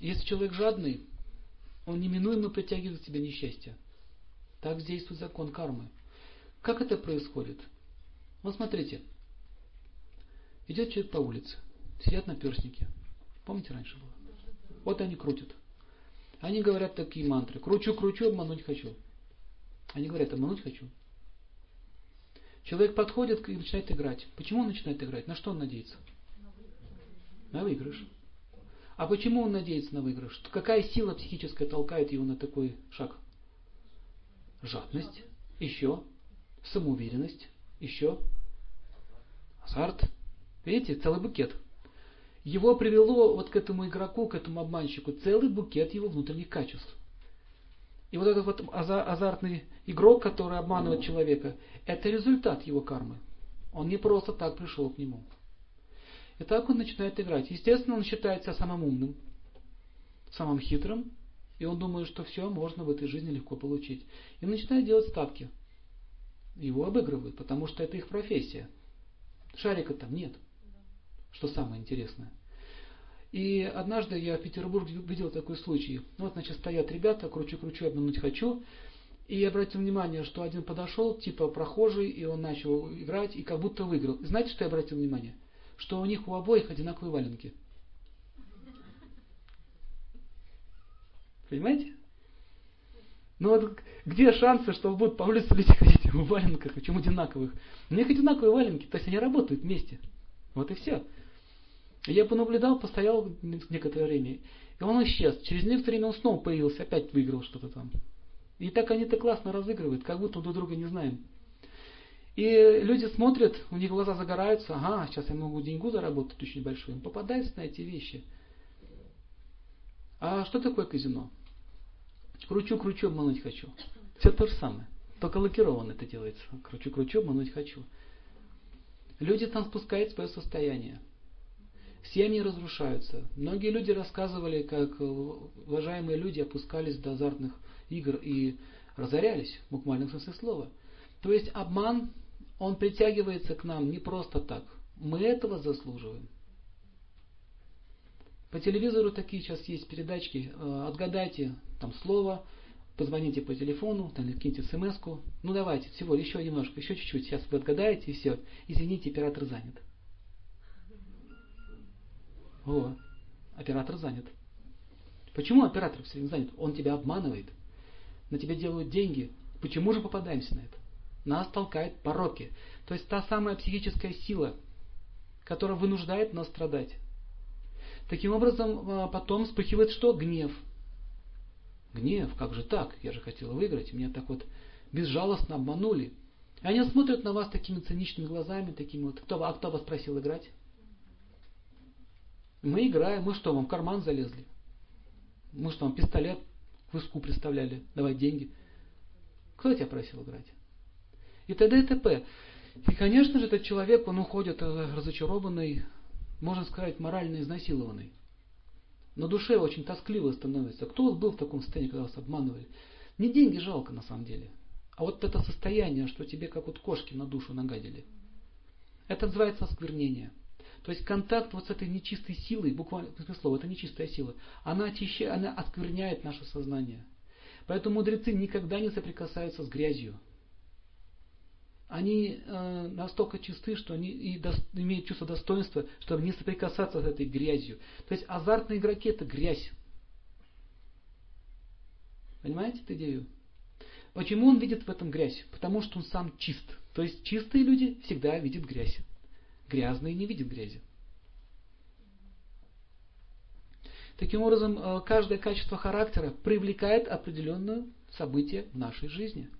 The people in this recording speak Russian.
Если человек жадный, он неминуемо притягивает к себе несчастье. Так действует закон кармы. Как это происходит? Вот смотрите. Идет человек по улице. Сидят на перстнике. Помните, раньше было? Вот они крутят. Они говорят такие мантры. Кручу, кручу, обмануть хочу. Они говорят, обмануть хочу. Человек подходит и начинает играть. Почему он начинает играть? На что он надеется? На выигрыш. А почему он надеется на выигрыш? Какая сила психическая толкает его на такой шаг? Жадность. Еще. Самоуверенность. Еще. Азарт. Видите, целый букет. Его привело вот к этому игроку, к этому обманщику, целый букет его внутренних качеств. И вот этот вот азартный игрок, который обманывает человека, это результат его кармы. Он не просто так пришел к нему. И так он начинает играть. Естественно, он считает себя самым умным, самым хитрым, и он думает, что все можно в этой жизни легко получить. И начинает делать ставки. Его обыгрывают, потому что это их профессия. Шарика там нет. Что самое интересное. И однажды я в Петербурге видел такой случай. Вот, значит, стоят ребята, кручу-кручу, обмануть хочу. И я обратил внимание, что один подошел, типа прохожий, и он начал играть, и как будто выиграл. И знаете, что я обратил внимание? Что у них у обоих одинаковые валенки. Понимаете? Ну вот где шансы, что будут по улице люди ходить в валенках, причем одинаковых? У них одинаковые валенки, то есть они работают вместе. Вот и все. Я понаблюдал, постоял некоторое время, и он исчез. Через некоторое время он снова появился, опять выиграл что-то там. И так они-то классно разыгрывают, как будто друг друга не знаем. И люди смотрят, у них глаза загораются, ага, сейчас я могу деньгу заработать очень большую. Попадаются на эти вещи. А что такое казино? Кручу, кручу, обмануть хочу. Все то же самое. Только лакированно это делается. Кручу, кручу, обмануть хочу. Люди там спускают свое состояние. Семьи разрушаются. Многие люди рассказывали, как уважаемые люди опускались до азартных игр и разорялись, в буквальном смысле слова. То есть обман, он притягивается к нам не просто так. Мы этого заслуживаем. По телевизору такие сейчас есть передачки. Э, отгадайте там слово, позвоните по телефону, там, или киньте смс -ку. Ну давайте, всего еще немножко, еще чуть-чуть. Сейчас вы отгадаете и все. Извините, оператор занят. О, оператор занят. Почему оператор все время занят? Он тебя обманывает. На тебя делают деньги. Почему же попадаемся на это? Нас толкают пороки. То есть та самая психическая сила, которая вынуждает нас страдать. Таким образом, а, потом вспыхивает что? Гнев. Гнев, как же так? Я же хотел выиграть, меня так вот безжалостно обманули. И они смотрят на вас такими циничными глазами, такими вот. Кто, а кто вас просил играть? Мы играем, мы что, вам в карман залезли? Мы что, вам пистолет в иску представляли, давать деньги? Кто тебя просил играть? И т.д. и т.п. И, конечно же, этот человек, он уходит э, разочарованный, можно сказать, морально изнасилованный. На душе очень тоскливо становится. Кто был в таком состоянии, когда вас обманывали? Не деньги жалко на самом деле, а вот это состояние, что тебе как вот кошки на душу нагадили. Это называется осквернение. То есть контакт вот с этой нечистой силой, буквально смысле слова, это нечистая сила, она, очищает, она оскверняет наше сознание. Поэтому мудрецы никогда не соприкасаются с грязью. Они э, настолько чисты, что они и до, имеют чувство достоинства, чтобы не соприкасаться с этой грязью. То есть азартные игроки это грязь. Понимаете эту идею? Почему он видит в этом грязь? Потому что он сам чист. То есть чистые люди всегда видят грязь. Грязные не видят грязи. Таким образом, э, каждое качество характера привлекает определенное событие в нашей жизни –